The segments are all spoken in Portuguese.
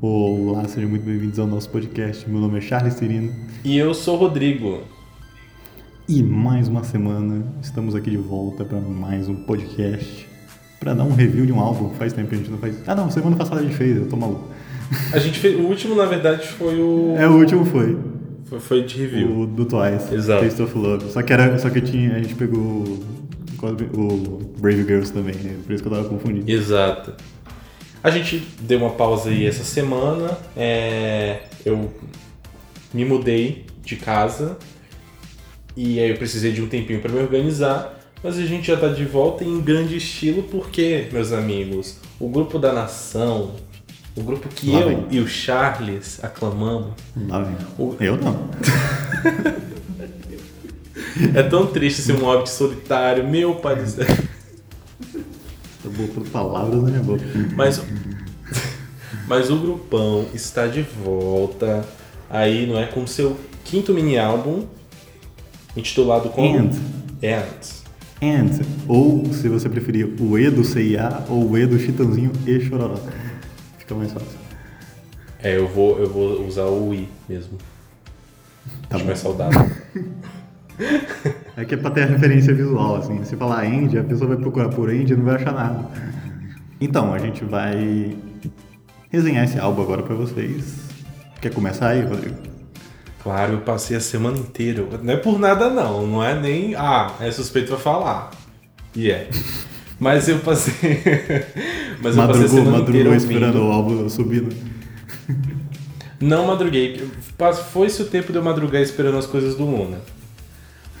Olá, sejam muito bem-vindos ao nosso podcast. Meu nome é Charles Cirino E eu sou o Rodrigo. e mais uma semana estamos aqui de volta para mais um podcast para dar um review de um álbum. Faz tempo que a gente não faz. Ah, não, semana passada a gente fez, eu tô maluco. A gente fez, o último, na verdade, foi o. É, o último foi Foi, foi de review. o do Twice, Exato. Taste of Love. Só que era, só que tinha, a gente pegou o, o Brave Girls também, né? por isso que eu tava confundindo. Exato. A gente deu uma pausa aí essa semana. é, eu me mudei de casa e aí eu precisei de um tempinho para me organizar. Mas a gente já tá de volta em grande estilo porque, meus amigos, o grupo da nação, o grupo que Lá eu vem. e o Charles aclamamos, Lá vem. O- Eu não. é tão triste ser um hobbit solitário, meu pai do céu. Vou por palavras na minha boca. Mas, mas o grupão está de volta aí, não é? Com seu quinto mini álbum, intitulado como And. And. And, ou se você preferir, o E do CIA ou o E do Chitãozinho e Chororó. Fica mais fácil. É, eu vou, eu vou usar o I mesmo. Tá Acho bom. mais saudável. É que é pra ter a referência visual, assim. Se falar End, a pessoa vai procurar por End e não vai achar nada. Então, a gente vai resenhar esse álbum agora pra vocês. Quer começar aí, Rodrigo? Claro, eu passei a semana inteira. Não é por nada não, não é nem. Ah, é suspeito pra falar. E é. Mas eu passei. Mas eu passei a Madrugou, semana inteira madrugou esperando o álbum subindo. Não madruguei. Foi-se o tempo de eu madrugar esperando as coisas do Luna.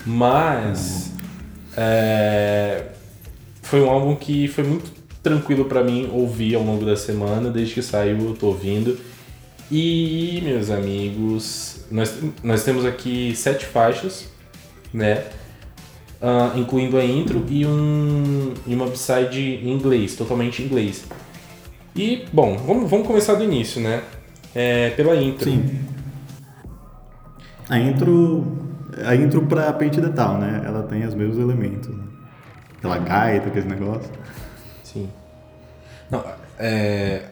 Mas. é, foi um álbum que foi muito tranquilo pra mim ouvir ao longo da semana. Desde que saiu, eu tô ouvindo. E, meus amigos, nós, nós temos aqui sete faixas, né? Ah, incluindo a intro e, um, e uma upside em inglês, totalmente em inglês. E, bom, vamos, vamos começar do início, né? É, pela intro. Sim. A intro. A intro pra Paint the Town, né? Ela tem os mesmos elementos. Né? Aquela gaita, aquele negócio. Sim. Não, é...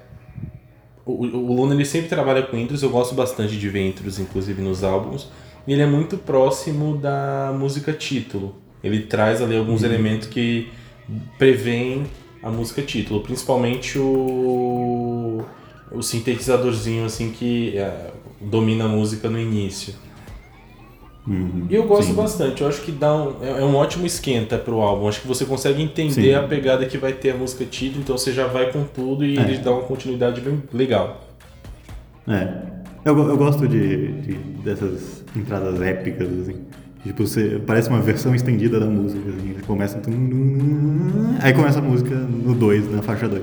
O, o Luna ele sempre trabalha com intros, eu gosto bastante de ver intros, inclusive nos álbuns. E ele é muito próximo da música título. Ele traz ali alguns elementos que prevêem a música título, principalmente o, o sintetizadorzinho assim que é, domina a música no início. Uhum, E eu gosto sim. bastante, eu acho que dá um, é é um ótimo esquenta pro álbum. Acho que você consegue entender Sim. a pegada que vai ter a música título, então você já vai com tudo e É. ele dá uma continuidade bem legal. É. Eu, eu gosto de, de- dessas entradas épicas, assim. Tipo, você, parece uma versão estendida da música, assim. Começa. Aí começa a música no 2, na faixa 2.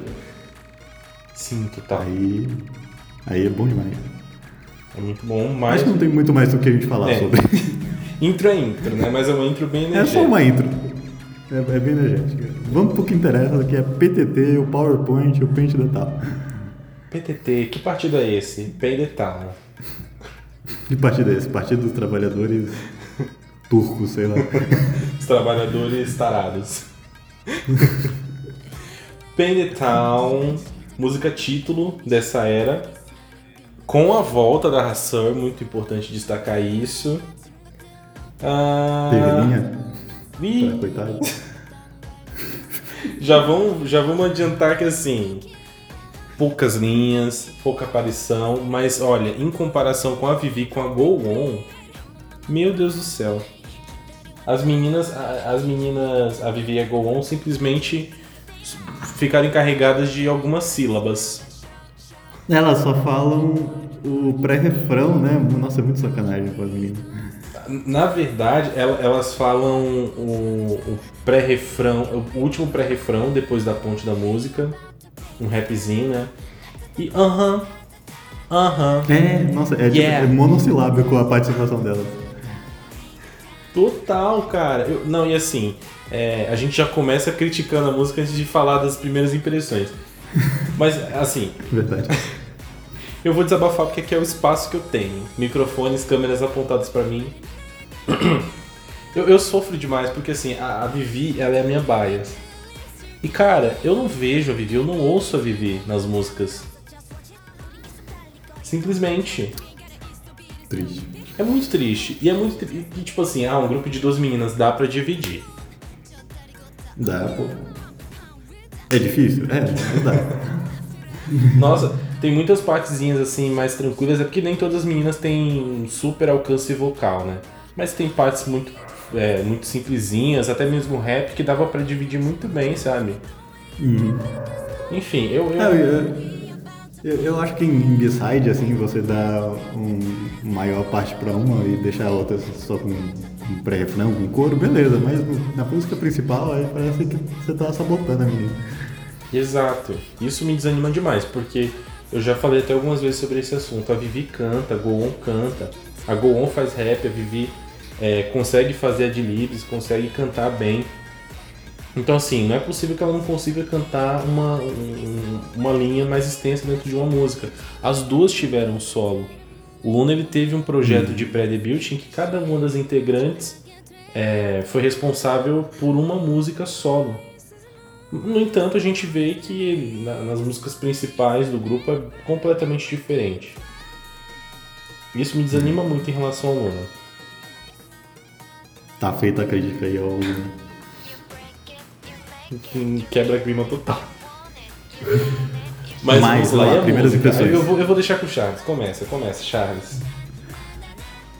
Sim, total. Aí. Aí é bom demais. É muito bom, Acho mas que não tem muito mais do que a gente falar É. sobre. intro é intro, né? Mas é uma intro bem É energética. só uma intro. É, é bem energética. Vamos pro que interessa, que é PTT, o PowerPoint, o Paint Detal. PTT, que partido é esse? Pay the Town. Que partido é esse? Partido dos Trabalhadores Turcos, sei lá. Os trabalhadores tarados. Pay the Town, música título dessa era. Com a volta da Hassur, muito importante destacar isso. Ah, Teve linha? Ih, Coitado. já, vamos, já vamos adiantar que assim, poucas linhas, pouca aparição, mas olha, em comparação com a Vivi com a Go On, meu Deus do céu. As meninas, as meninas, a Vivi e a Go On simplesmente ficaram encarregadas de algumas sílabas. Elas só falam o pré-refrão, né? Nossa, é muito sacanagem com as meninas. Na verdade, el- elas falam o, o pré-refrão, o último pré-refrão depois da ponte da música, um rapzinho, né? E aham, aham. É, nossa, é, tipo, Yeah. é monossilábico a participação delas. Total, cara. Eu- não, e assim, é, a gente já começa criticando a música antes de falar das primeiras impressões. Mas, assim, Verdade. eu vou desabafar porque aqui é o espaço que eu tenho. Microfones, câmeras apontadas pra mim. Eu, eu sofro demais porque, assim, a, a Vivi, ela é a minha bias. E, cara, eu não vejo a Vivi, eu não ouço a Vivi nas músicas. Simplesmente. Triste. É muito triste. E é muito tri- e, tipo assim, ah, um grupo de duas meninas dá pra dividir. Dá, pô. É difícil? É, mas dá. Nossa, tem muitas partezinhas assim mais tranquilas, é porque nem todas as meninas têm um super alcance vocal, né? Mas tem partes muito, é, muito simplesinhas, até mesmo rap, que dava pra dividir muito bem, sabe? Enfim, eu. eu- Não, eu, eu, eu acho que em, em B-side, assim, você dá um maior parte pra uma e deixa a outra só com um pré-refrão, com coro, beleza, mas na música principal aí parece que você tá sabotando a menina. Exato. Isso me desanima demais, porque eu já falei até algumas vezes sobre esse assunto. A Vivi canta, a Goon canta. A Goon faz rap, a Vivi é, consegue fazer adlibs, consegue cantar bem. Então assim, não é possível que ela não consiga cantar uma, um- uma linha mais extensa dentro de uma música. As duas tiveram solo. O Luna ele teve um projeto de pré-debut em que cada uma das integrantes é, foi responsável por uma música solo. No entanto, a gente vê que na- nas músicas principais do grupo é completamente diferente. Isso me desanima muito em relação ao Luna. Tá feita a crítica aí ao. Que quebra clima total. Mas, Mas, vamos lá, lá, primeiras impressões. Eu vou, eu vou deixar com o Charles. Começa, começa, Charles.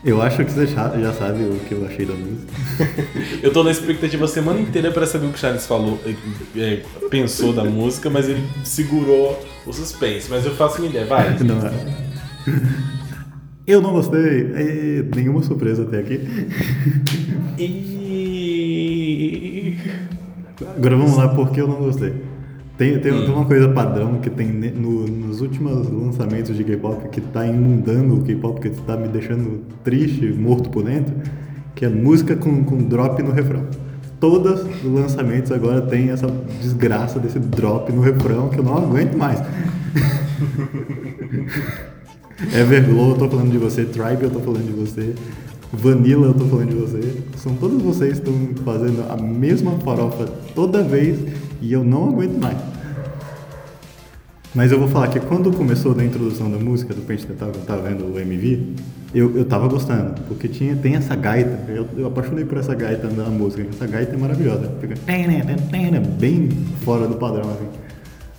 Eu acho que você já, já sabe o que eu achei da música. Eu tô na expectativa a semana inteira pra saber o que o Charles falou, eh, eh, pensou da música, mas ele segurou o suspense. Mas eu faço uma ideia, vai. Não é. Eu não gostei. Nenhuma surpresa até aqui. E... Agora vamos lá, por que eu não gostei? Tem, tem, tem uma coisa padrão que tem no- nos últimos lançamentos de K-pop que tá inundando o K-pop, que tá me deixando triste, morto por dentro, que é música com, com drop no refrão. Todos os lançamentos agora tem essa desgraça desse drop no refrão que eu não aguento mais. Everglow, eu tô falando de você. Tribe, eu tô falando de você. Vanilla, eu tô falando de você. São todos vocês que estão fazendo a mesma farofa toda vez e eu não aguento mais. Mas eu vou falar que quando começou a introdução da música do Pente Dental, que eu tava vendo o MV, eu, eu tava gostando, porque tinha, tem essa gaita, eu, eu apaixonei por essa gaita na música, essa gaita é maravilhosa, fica bem fora do padrão, assim.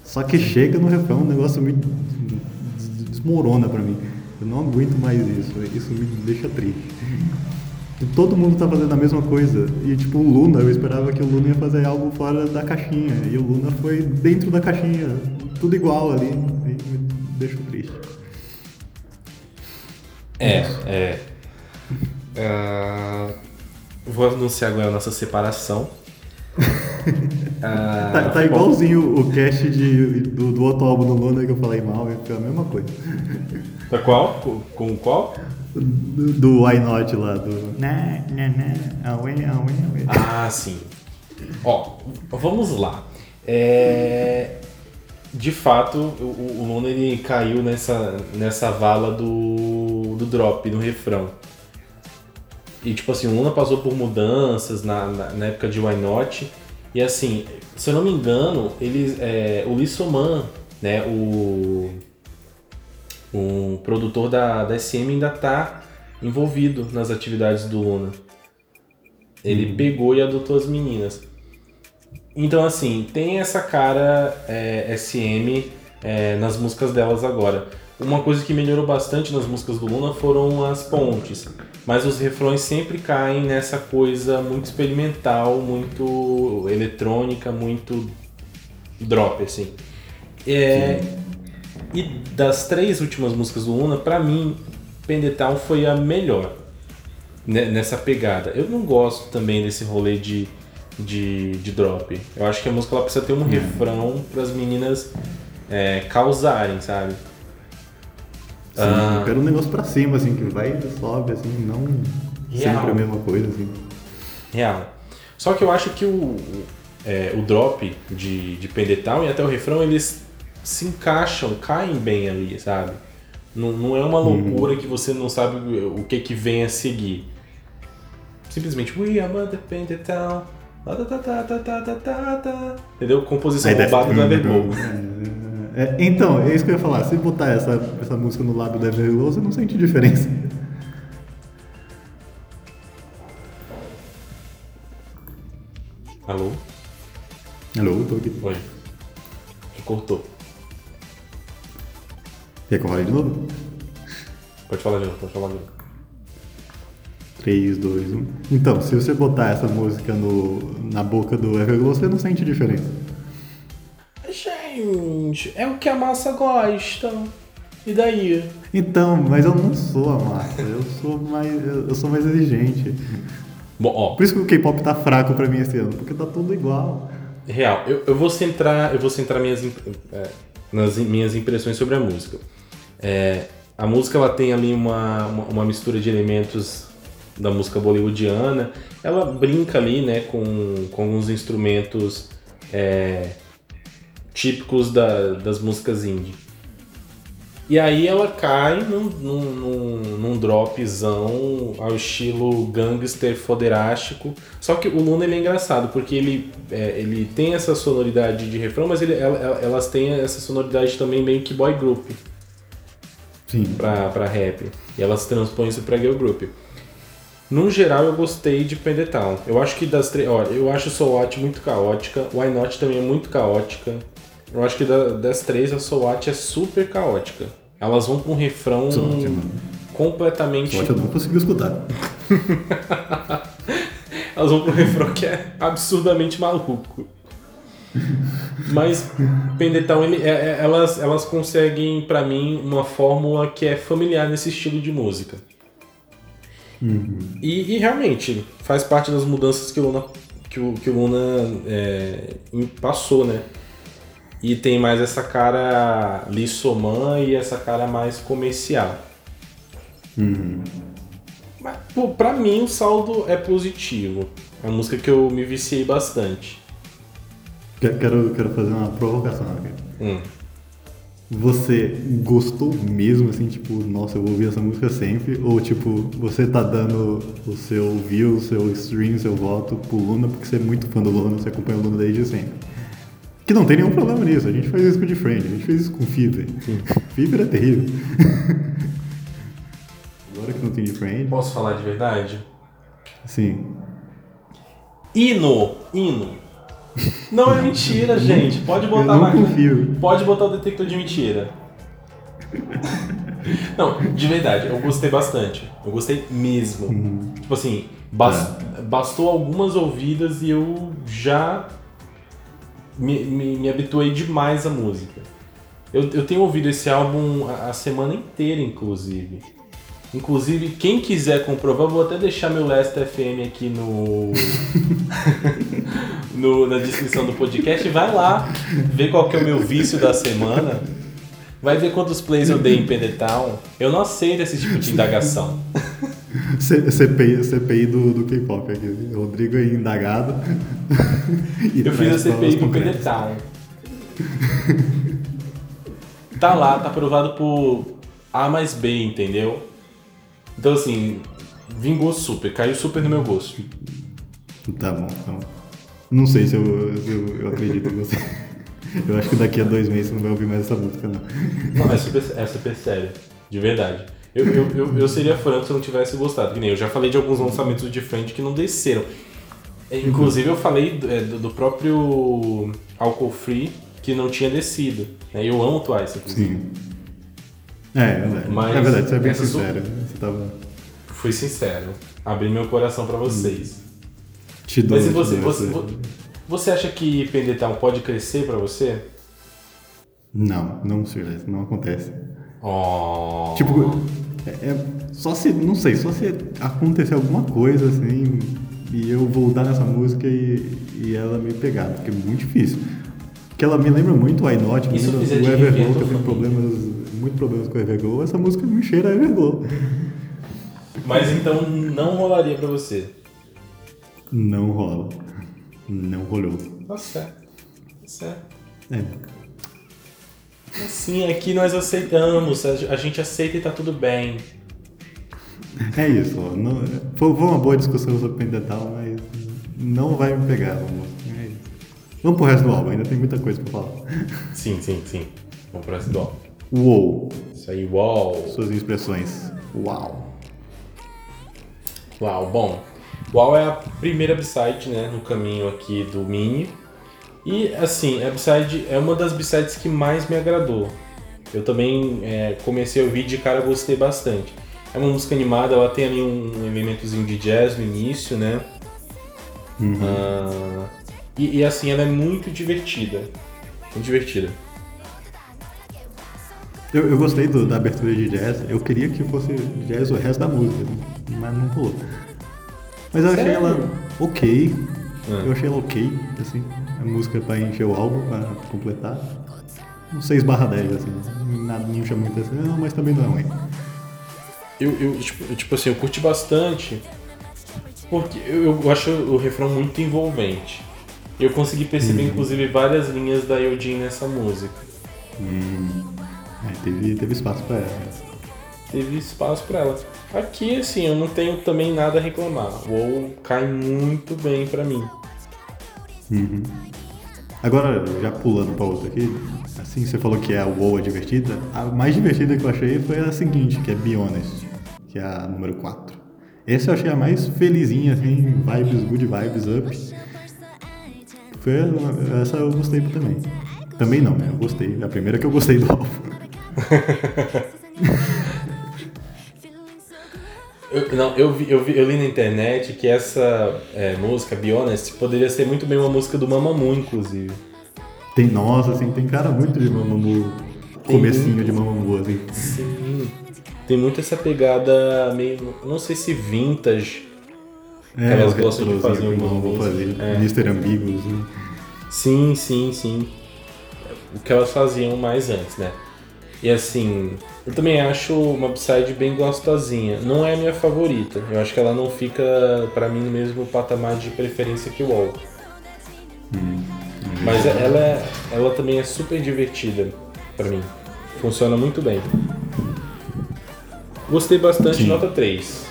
Só que chega no refrão, um negócio me des- desmorona pra mim. Eu não aguento mais isso, isso me deixa triste. Todo mundo tá fazendo a mesma coisa. E tipo, o Luna, eu esperava que o Luna ia fazer algo fora da caixinha. E o Luna foi dentro da caixinha. Tudo igual ali. E me deixou triste. É, é. Ah, vou anunciar agora a nossa separação. Ah, Tá, tá igualzinho o cast de, do, do outro álbum do Luna que eu falei mal, foi a mesma coisa. Tá qual? Com, qual? Do, do Why Not lá, do. Na, na, na, away, away, away. Ah, sim. Ó, vamos lá. É, de fato, o, o Luna ele caiu nessa, nessa vala do, do drop, no refrão. E tipo assim, o Luna passou por mudanças na, na, na época de Why Not. E assim, se eu não me engano, eles, é, o Lissoman, né, o, o produtor da, da SM ainda tá envolvido nas atividades do Luna. Ele pegou e adotou as meninas. Então, assim, tem essa cara é, SM é, nas músicas delas agora. Uma coisa que melhorou bastante nas músicas do Luna foram as pontes. Mas os refrões sempre caem nessa coisa muito experimental, muito eletrônica, muito drop, assim. É, e das três últimas músicas do Luna, pra mim, Pendetown foi a melhor ne- nessa pegada. Eu não gosto também desse rolê de, de, de drop. Eu acho que a música ela precisa ter um refrão para as meninas é, causarem, sabe? Sim, Ah. quero um negócio pra cima, assim, que vai e sobe, assim, não Real. sempre a mesma coisa, assim. Real. Só que eu acho que o, é, o drop de, de Pendetown e até o refrão, eles se encaixam, caem bem ali, sabe? Não, não é uma loucura que você não sabe o que que vem a seguir. Simplesmente, we are mother tá, tá. Entendeu? Composição roubada da Everglow. É, então, é isso que eu ia falar. Se botar essa, essa música no lábio da Everglow, você não sente diferença. Alô? Alô, tô aqui. Oi. Cortou. Quer que eu fale de novo? Pode falar de novo, pode falar de novo. 3, 2, 1. Então, se você botar essa música no, na boca do Everglow, você não sente diferença. Gente, é o que a massa gosta. E daí? Então, mas eu não sou a massa, eu sou mais, eu sou mais exigente. Bom, ó, Por isso que o K-pop tá fraco pra mim esse ano, porque tá tudo igual. real, eu, eu vou centrar, eu vou centrar minhas, é, nas minhas impressões sobre a música. É, a música ela tem ali uma, uma, uma mistura de elementos da música bollywoodiana. Ela brinca ali, né, com, com alguns instrumentos é, típicos da- das músicas indie. E aí ela cai num, num, num, dropzão ao estilo gangster foderástico. Só que o Luna ele é engraçado, porque ele, é, ele tem essa sonoridade de refrão, mas ele, ela- ela- elas têm essa sonoridade também meio que boy group Sim. pra, pra rap. E elas transpõem isso pra girl group. No geral, eu gostei de Pendetown. Eu acho que das três. Olha, eu acho Soul Out muito caótica. Why Not também é muito caótica. Eu acho que da- das três, a Out é super caótica. Elas vão pra um refrão Out, mano. completamente. Só que eu não consegui escutar. Elas vão pro refrão que é absurdamente maluco. Mas Pendetown, ele, é- é- elas, elas conseguem, pra mim, uma fórmula que é familiar nesse estilo de música. E, e realmente, faz parte das mudanças que o Luna, que o, que o Luna é, passou, né? E tem mais essa cara lissoman e essa cara mais comercial. Mas, pô, pra mim o saldo é positivo. É uma música que eu me viciei bastante. Quero, quero, fazer uma provocação aqui. Hum. Você gostou mesmo, assim, tipo, nossa, eu vou ouvir essa música sempre? Ou, tipo, você tá dando o seu view, o seu stream, seu voto pro Luna porque você é muito fã do Luna, você acompanha o Luna desde sempre? Que não tem nenhum problema nisso, a gente faz isso com o de Friend, a gente fez isso com o Fever. Fever é terrível. Agora que não tem de Friend, Posso falar de verdade? sim. Hino! Hino! Não é mentira, gente. Pode botar Eu não confio. Pode botar o detector de mentira. Não, de verdade, eu gostei bastante. Eu gostei mesmo. Uhum. Tipo assim, bas- bastou algumas ouvidas e eu já me, me, me habituei demais à música. Eu, eu tenho ouvido esse álbum a, a semana inteira, inclusive. Inclusive, quem quiser comprovar, vou até deixar meu Last FM aqui no, no- na descrição do podcast. Vai lá, ver qual que é o meu vício da semana. Vai ver quantos plays eu dei em Pendetown. Eu não aceito esse tipo de indagação. CPI, CPI do, do K-pop aqui. Rodrigo é indagado. Eu fiz a CPI do concretas. Pendetown. Tá lá, tá aprovado por A mais B, entendeu? Então assim, vingou super, caiu super no meu gosto. Tá bom, tá bom. Não sei se eu, se eu, eu acredito em você. Eu acho que daqui a dois meses você não vai ouvir mais essa música, não. Não, é super, é super sério, de verdade. Eu, eu, eu, eu seria franco se eu não tivesse gostado. Que nem eu já falei de alguns lançamentos de frente que não desceram. É, Inclusive eu falei é, do, do próprio Alcohol Free que não tinha descido. né? Eu amo Twice. Sim. É, é verdade. Mas é verdade, você é bem sincero. Você tava. Fui sincero. Abri meu coração pra vocês. Te dou, Mas e você, dou você, essa- vo- você acha que Pendetown pode crescer pra você? Não, não, não acontece. Oh. Tipo, é, é- só se, não sei, só se acontecer alguma coisa assim e eu voltar nessa música e, e ela me pegar, porque é muito difícil. Porque ela me lembra muito o I Not, me lembra o Everglow, que eu tenho problemas, muito problemas com o Everglow, essa música me cheira a Everglow. Mas então não rolaria pra você. Não rola. Não rolou. Tá certo. Tá certo. É. Assim, aqui nós aceitamos, a gente aceita e tá tudo bem. É isso, ó. Não, foi, uma boa discussão sobre Pendetal, mas não vai me pegar, vamos. É isso. Vamos pro resto do álbum, ainda tem muita coisa pra falar. Sim, sim, sim. Vamos pro resto do álbum. Uou. Isso aí, uau. Suas expressões. Uau. Uau, bom. Uau é a primeira B-side, né, no caminho aqui do Mini. E, assim, a B-side é uma das B-sides que mais me agradou. Eu também é, comecei a ouvir de cara, gostei bastante. É uma música animada, ela tem ali um elementozinho de jazz no início, né? Uhum. Ah, e, e, assim, ela é muito divertida. Muito divertida. Eu, eu gostei do, da abertura de jazz. Eu queria que fosse jazz o resto da música, mas não rolou. Mas eu achei Sério? ela ok. Ah. Eu achei ela ok, assim. A música pra encher o álbum, pra completar. Um 6 barra 10, assim. Nada, não chama muita atenção, mas também não é ruim. Eu, eu, tipo, tipo assim, eu curti bastante. Porque eu, eu acho o refrão muito envolvente. Eu consegui perceber, inclusive, várias linhas da Eugene nessa música. É, teve, teve espaço pra ela. Teve espaço pra ela. Aqui, assim, eu não tenho também nada a reclamar. O WoW cai muito bem pra mim. Agora, já pulando pra outra aqui, assim, você falou que é a WoW é divertida. A mais divertida que eu achei foi a seguinte, que é Be Honest, que é a número 4. Essa eu achei a mais felizinha, assim, vibes, good vibes, up. Foi essa eu gostei também. Também não, né? Eu gostei. É a primeira que eu gostei do álbum. Eu, não, eu, vi, eu, vi, eu li na internet que essa é, música, Be Honest, poderia ser muito bem uma música do Mamamoo, inclusive. Tem, nossa, assim, tem cara muito de Mamamoo, Tem comecinho muito. de Mamamoo, assim. Sim. Tem muito essa pegada meio. Não sei se vintage. É, elas o gostam de fazer que o Mamamoo fazia. É. Mr. Ambiguous, né? Sim, sim, sim. O que elas faziam mais antes, né? E assim, eu também acho uma upside bem gostosinha. Não é a minha favorita. Eu acho que ela não fica, pra mim, no mesmo patamar de preferência que o Wall. Mas ela, é- ela também é super divertida pra mim. Funciona muito bem. Gostei bastante, Sim. nota 3.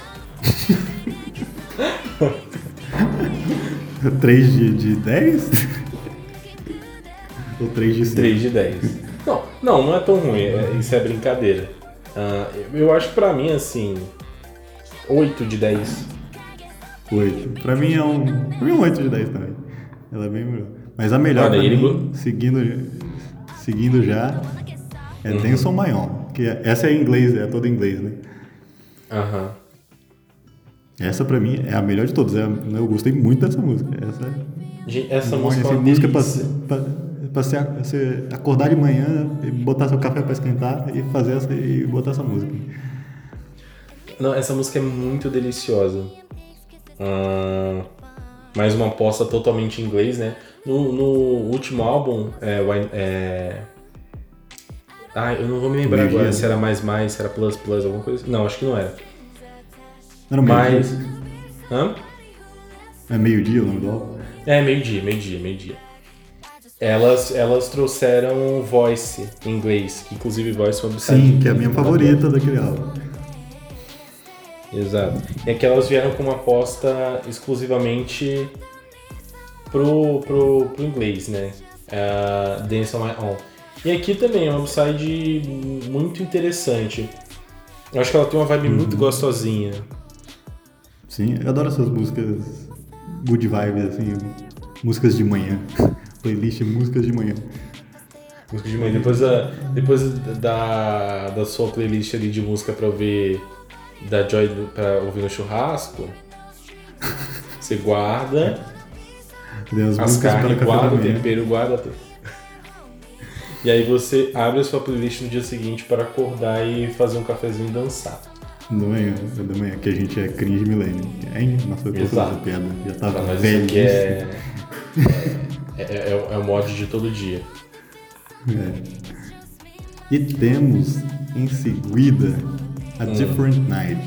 3 de, de 10? Ou 3 de 5? 3 de 10. Não, não, é tão ruim, é- isso é brincadeira. Ah, eu acho pra mim assim. 8 de 10. 8. Pra mim é um. Pra mim é um 8 de 10 também. Ela é bem melhor. Mas a melhor Olha, pra mim, seguindo, seguindo já, é Uhum. Dance on My Own. Que é- essa é em inglês, é toda em inglês, né? Aham. Essa pra mim é a melhor de todas. É, eu gostei muito dessa música. Essa, Gente, essa música é uma música pra, pra, pra você, você acordar de manhã botar seu café pra esquentar e fazer essa, e botar essa música. Não, essa música é muito deliciosa. Ah, mais uma aposta totalmente em inglês, né? No, no último álbum, é, é... Ah, eu não vou me lembrar agora se era mais mais, se era plus plus, alguma coisa. Não, acho que não era. Era. Mas. Hã? É meio-dia o nome do álbum? É, meio-dia, meio-dia, meio-dia. Elas, elas trouxeram Voice em inglês, que inclusive Voice é uma Sim, que é a minha favorita daquele álbum. Exato. É que elas vieram com uma aposta exclusivamente pro, pro, pro inglês, né? Uh, Dance on My Own. E aqui também é uma upside muito interessante. Eu acho que ela tem uma vibe muito gostosinha. Sim, eu adoro essas músicas good vibes, assim, músicas de manhã. Playlist músicas de manhã. Música de manhã. Depois, da, depois da, da sua playlist ali de música pra ouvir da Joy pra ouvir no churrasco, você guarda as, as músicas carnes, guarda o tempero, guarda. E aí você abre a sua playlist no dia seguinte para acordar e fazer um cafezinho e dançar. Da manhã, da manhã, que a gente é cringe milênio. Hein? Nossa, eu tô Exato. fazendo piada. Já tá isso velho. aqui é, é, é, é o mod de todo dia. É. E temos em seguida a Hum. Different Night.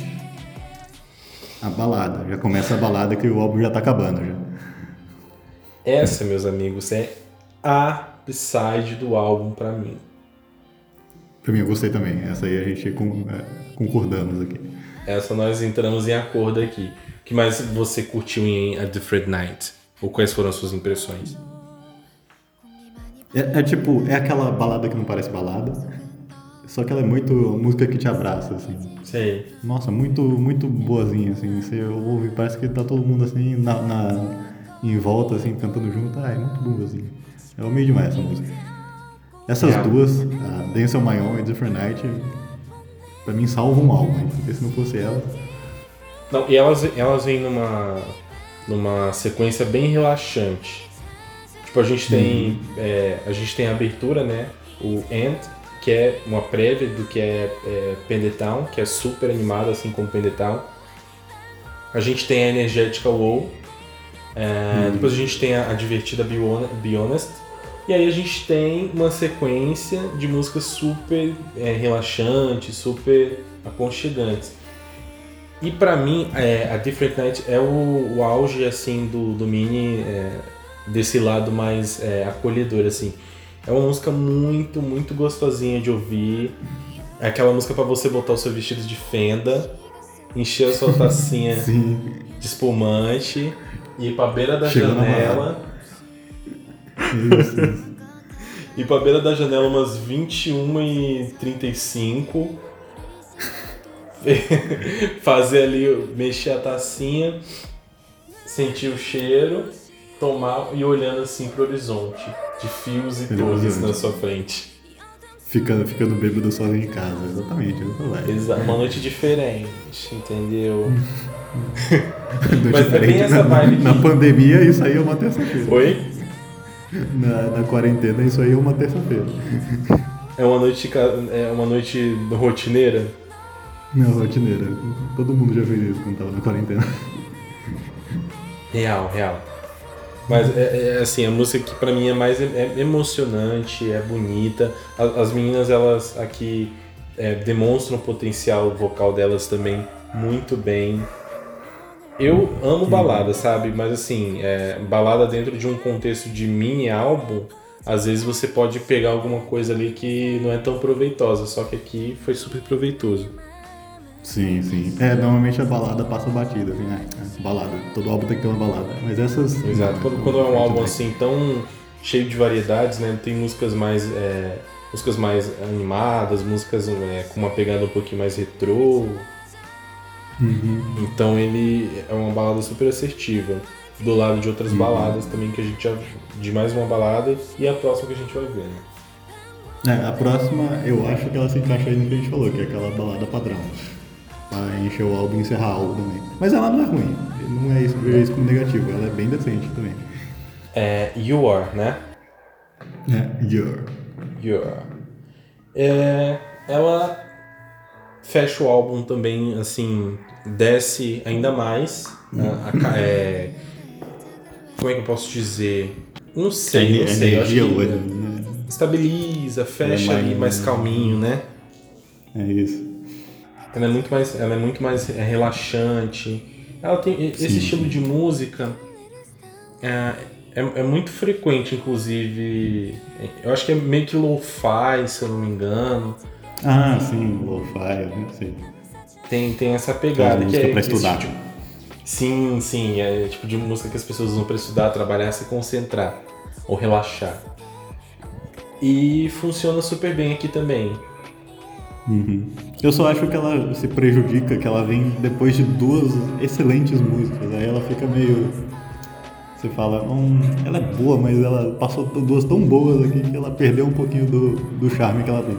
A balada. Já começa a balada que o álbum já tá acabando já. Essa, meus amigos, é a side do álbum pra mim. Pra mim, eu gostei também. Essa aí a gente é, concordamos aqui. Essa nós entramos em acordo aqui. O que mais você curtiu em A Different Night? Ou quais foram as suas impressões? É, é tipo, é aquela balada que não parece balada, só que ela é muito música que te abraça, assim. Sei. Nossa, muito, muito boazinha, assim. Você ouve, parece que tá todo mundo assim na, na- em volta, assim, cantando junto. Ah, é muito boazinha. Eu amei demais essa música. Essas É. duas, a Dance on My Own e Different Night, pra mim salvam um álbum, porque se não fosse ela. Não, e elas, elas vêm numa, numa sequência bem relaxante. Tipo, a gente tem. é, a gente tem a abertura, né? O End, que é uma prévia do que é, é Pendetown, que é super animada, assim como Pendetown. A gente tem a energética WoW. É, Depois a gente tem a, a divertida Be Hon- Be Honest. E aí a gente tem uma sequência de músicas super é, relaxantes, super aconchegantes. E pra mim, é, a Different Night é o, o auge assim do, do Mini é, desse lado mais é, acolhedor assim. É uma música muito, muito gostosinha de ouvir. É aquela música pra você botar o seu vestido de fenda, encher a sua tacinha de espumante, ir pra beira da Chegando na janela, Isso, isso. ir pra beira da janela umas 21 e 35 fazer ali, mexer a tacinha, sentir o cheiro, tomar e olhando assim pro horizonte, de fios e torres na sua frente. Ficando, ficando bêbado sozinho em casa, exatamente. essa vai. Exa- Uma noite diferente, entendeu? Noite Mas é diferente. essa na, vibe na que- pandemia, isso aí é uma terça-feira. Oi? Na, na quarentena, isso aí é uma terça-feira. É uma noite, é uma noite rotineira? Não, rotineira. Todo mundo já fez isso quando tava na quarentena. Real, real. Mas é, é, assim, a música que pra mim é mais é, emocionante, é bonita. A- As, meninas, elas aqui é, demonstram o potencial vocal delas também muito bem. Eu amo balada, sabe? Mas assim, é, balada dentro de um contexto de mini álbum, às vezes você pode pegar alguma coisa ali que não é tão proveitosa, só que aqui foi super proveitoso. Sim, sim. É, normalmente a balada passa batida, assim, né? É, balada. Todo álbum tem que ter uma balada. Mas essas. Exato. Quando, quando é um álbum assim tão cheio de variedades, né? Tem músicas mais é, músicas mais animadas, músicas é, com uma pegada um pouquinho mais retrô. Uhum. Então ele é uma balada super assertiva. Do lado de outras baladas também que a gente já de mais uma balada e a próxima que a gente vai ver. Né? É, a próxima, eu acho que ela se encaixa aí no que a gente falou, que é aquela balada padrão. Pra encher o álbum e encerrar o álbum também. Mas ela não é ruim. Não é isso, vejo isso como negativo. Ela é bem decente também. É You Are, né? É, your. You Are. É, ela fecha o álbum também, assim, desce ainda mais. a- a ca- é, como é que eu posso dizer? Não sei, não sei. Eu acho energia que né? estabiliza, fecha Ela é ali mais mais- calminho, né? É isso. Ela é muito mais, ela é muito mais é, relaxante. Ela tem esse Sim. estilo de música é, é, é muito frequente, inclusive. Eu acho que é meio que lo-fi, se eu não me engano. Ah, sim, lo-fi, eu sei. Tem, tem essa pegada que música é pra esse estudar. tipo- sim, sim, é tipo de música que as pessoas usam pra estudar, trabalhar, se concentrar ou relaxar. E funciona super bem aqui também. Uhum. Eu só acho que ela se prejudica, que ela vem depois de duas excelentes músicas. Aí ela fica meio. Você fala, hum, ela é boa, mas ela passou duas tão boas aqui que ela perdeu um pouquinho do, do charme que ela tem.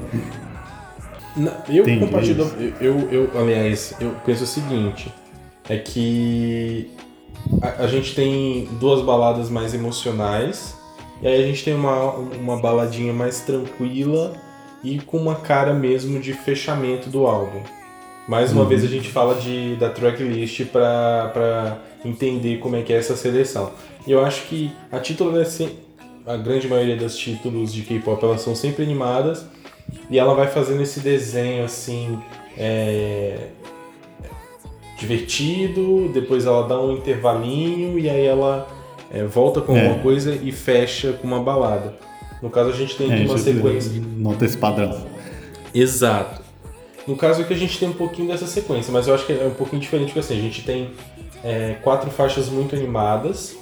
Eu Entendi, compartilho. é. Eu, eu, eu, aliás, eu penso o seguinte: é que a, a gente tem duas baladas mais emocionais, e aí a gente tem uma, uma baladinha mais tranquila e com uma cara mesmo de fechamento do álbum. Mais uma Uhum. vez a gente fala de, da tracklist pra entender como é que é essa seleção. E eu acho que a título a grande maioria dos títulos de K-pop elas são sempre animadas e ela vai fazendo esse desenho assim é, divertido, depois ela dá um intervalinho e aí ela é, volta com É. alguma coisa e fecha com uma balada. No caso a gente tem É, aqui uma isso sequência. Nota esse padrão. Exato. No caso aqui a gente tem um pouquinho dessa sequência, mas eu acho que é um pouquinho diferente porque assim, a gente tem é, quatro faixas muito animadas,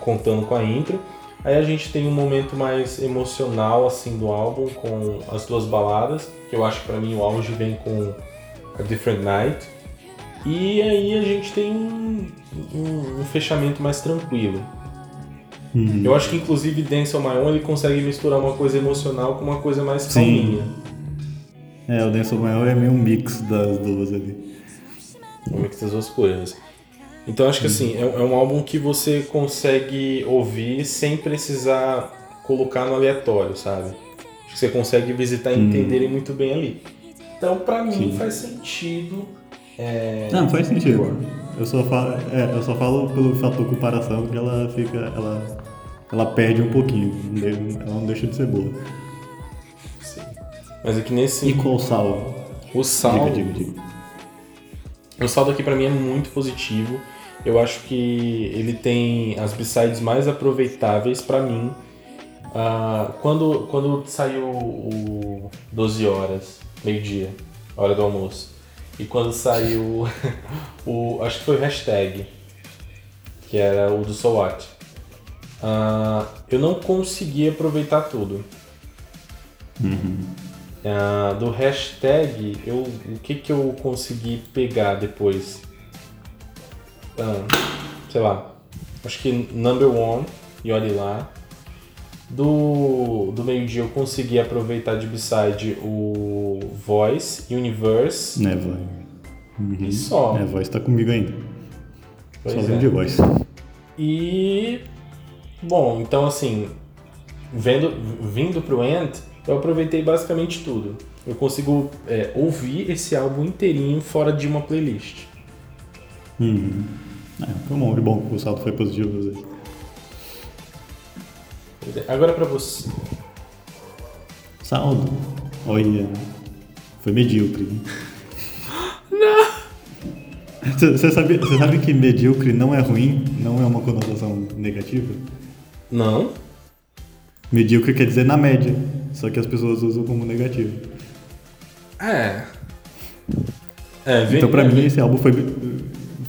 contando com a intro, Aí a gente tem um momento mais emocional assim do álbum com as duas baladas, que eu acho que para mim o auge vem com A Different Night. E aí a gente tem um, um, um fechamento mais tranquilo. Uhum. Eu acho que inclusive Dance on My Own ele consegue misturar uma coisa emocional com uma coisa mais Sim. calminha. É, o Dance Maior é meio um mix das duas ali. Um mix das duas coisas. Então acho que assim, é, é um álbum que você consegue ouvir sem precisar colocar no aleatório, sabe? Acho que você consegue visitar e entender ele muito bem ali. Então pra mim Sim. faz sentido. É... Não, faz sentido. Eu só falo, é, eu só falo pelo fator comparação que ela fica. Ela, ela perde um pouquinho. Ela não deixa de ser boa. Sim. Mas aqui nesse. E qual sal? O saldo. Diga, diga, diga. O saldo aqui pra mim é muito positivo. Eu acho que ele tem as b-sides mais aproveitáveis pra mim. Ah, quando, quando saiu o 12 horas, meio-dia, hora do almoço, e quando saiu o. acho que foi o hashtag, que era o do So Ah, eu não consegui aproveitar tudo. Ah, do hashtag, eu, o que, que eu consegui pegar depois? Ah, sei lá, acho que number one, e olhe lá. Do, do meio-dia eu consegui aproveitar de B-side o Voice, Universe Né. Uhum. e só. É, a voz tá comigo ainda. Pois só é. de voz. E bom, então assim, vendo, vindo pro End, eu aproveitei basicamente tudo. Eu consigo é, ouvir esse álbum inteirinho fora de uma playlist. Uhum. É, foi bom, que bom que o salto foi positivo às vezes. Pois. Agora pra você. Saldo. Olha. Foi medíocre. Não! Você sabe, você sabe que medíocre não é ruim? Não é uma conotação negativa? Não? Medíocre quer dizer na média. Só que as pessoas usam como negativo. É. É, vem, Então pra mim esse álbum foi,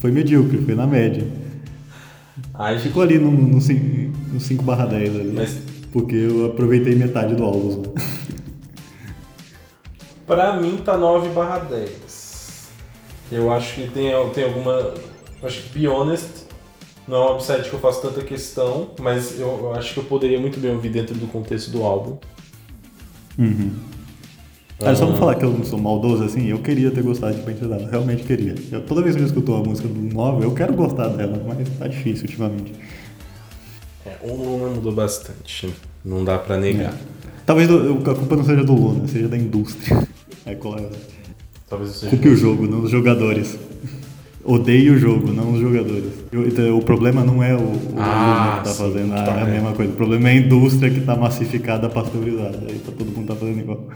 foi medíocre, foi na média. Ai, Ficou ali no, no, no 5 barra 10 ali. Mas- Porque eu aproveitei metade do álbum. pra mim tá 9 barra 10. Eu acho que tem, tem alguma. Acho que Be Honest não é um upside que eu faço tanta questão, mas eu, eu acho que eu poderia muito bem ouvir dentro do contexto do álbum. Uhum. Cara, só pra falar que eu não sou maldoso assim, eu queria ter gostado de Painted Dada, realmente queria. Eu- toda vez que eu escuto uma música nova, eu quero gostar dela, mas tá difícil ultimamente. É, o Luna mudou bastante, não dá pra negar. Talvez do- a culpa não seja do Luna, seja da indústria. É, é? Talvez seja. Culpe o jogo, não os jogadores. Odeio o jogo, não os jogadores. Eu- então, o problema não é o, o Ah, que tá sim, fazendo a, tá, a é. mesma coisa. O problema é a indústria que tá massificada, pasteurizada. Aí tá, todo mundo tá fazendo igual.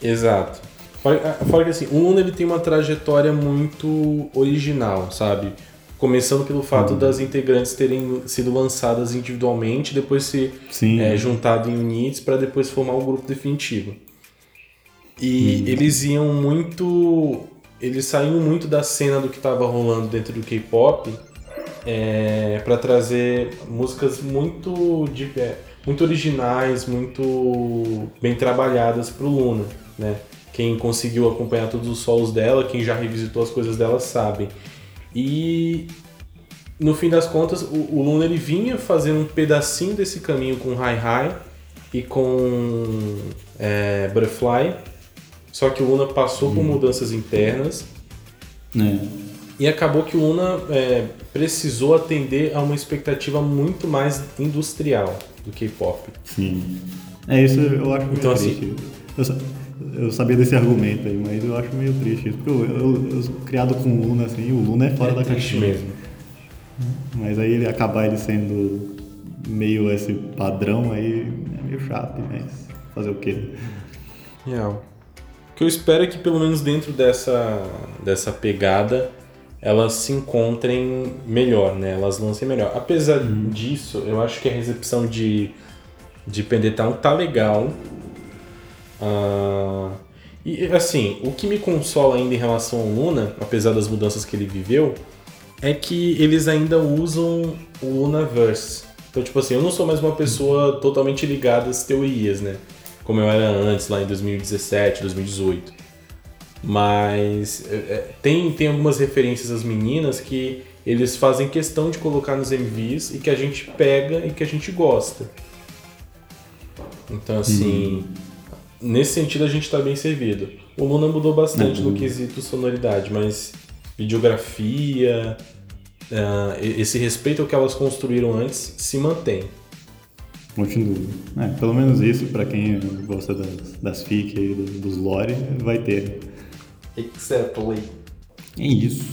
Exato. Fora, ah, fora que assim, o Luna ele tem uma trajetória muito original, sabe? Começando pelo fato das integrantes terem sido lançadas individualmente, depois se Sim. é, juntado em units para depois formar um grupo definitivo. E eles iam muito. Eles saíam muito da cena do que estava rolando dentro do K-pop é, para trazer músicas muito, de, muito originais, muito bem trabalhadas pro Luna, né? Quem conseguiu acompanhar todos os solos dela, quem já revisitou as coisas dela sabe. E no fim das contas, o, o Luna ele vinha fazendo um pedacinho desse caminho com Hi Hi e com é, Butterfly, só que o Luna passou por mudanças internas É. e acabou que o Luna é, precisou atender a uma expectativa muito mais industrial do K-pop. Sim. É isso, eu acho Então, assim- triste. Eu, eu sabia desse argumento aí, mas eu acho meio triste isso. Porque eu, eu, eu criado com o Luna, assim, o Luna é fora é da caixinha. mesmo. Mas aí ele acabar ele sendo meio esse padrão aí é meio chato, mas fazer o quê? Real. Que eu espero é que pelo menos dentro dessa, dessa pegada elas se encontrem melhor, né? Elas lancem melhor. Apesar disso, eu acho que a recepção de, de Pendetown tá legal. Ah, e assim, o que me consola ainda em relação ao Luna, apesar das mudanças que ele viveu, é que eles ainda usam o Lunaverse, Então, tipo assim, eu não sou mais uma pessoa totalmente ligada às teorias, né? Como eu era antes, lá em 2017, 2018. Mas é, é, tem, tem algumas referências às meninas que eles fazem questão de colocar nos MVs e que a gente pega e que a gente gosta. Então, assim, nesse sentido a gente está bem servido. O Luna mudou bastante no quesito sonoridade, mas videografia, uh, esse respeito ao que elas construíram antes se mantém. Continua. É, pelo menos isso, para quem gosta das, das fic e dos lore, vai ter. Exactly. É isso.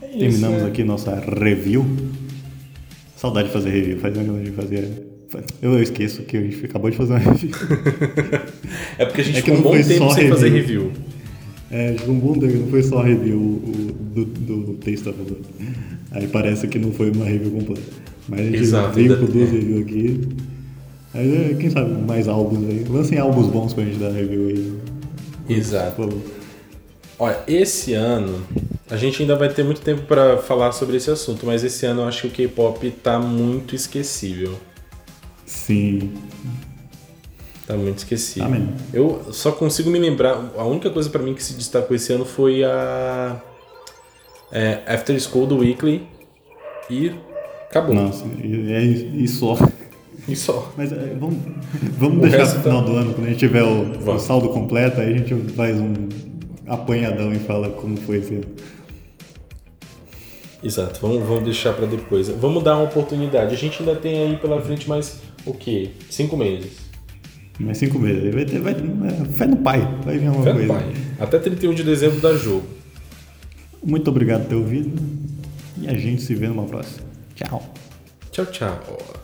É Terminamos isso, né? aqui nossa review. Saudade de fazer review, faz tempo de fazer. Eu esqueço que a gente acabou de fazer uma review. é porque a gente é ficou um bom tempo sem review. fazer review. É, um bom tempo, não foi só review do, do Taste of Aí parece que não foi uma review completa. Mas a gente Exato, veio com duas reviews aqui. Aí, quem sabe mais álbuns aí. Lancem álbuns bons pra gente dar review aí. Exato. Olha, esse ano a gente ainda vai ter muito tempo para falar sobre esse assunto, mas esse ano eu acho que o K-pop tá muito esquecível. Sim. Tá muito esquecível. Amém. Eu só consigo me lembrar, a única coisa para mim que se destacou esse ano foi a é, After School do Weekly e acabou. Nossa, é, só. E só. Mas é, vamos, vamos deixar pro final tá... do ano, quando a gente tiver o, o, saldo completo, aí a gente faz um apanhadão e fala como foi esse ano. Exato, vamos, vamos deixar para depois. Vamos dar uma oportunidade. A gente ainda tem aí pela frente mais o quê? Cinco meses. Mais cinco meses. Vai ter, vai, é, fé no pai, vai vir uma fé coisa. No pai. Até 31 de dezembro dá jogo. Muito obrigado por ter ouvido e a gente se vê numa próxima. Tchau. Tchau, tchau.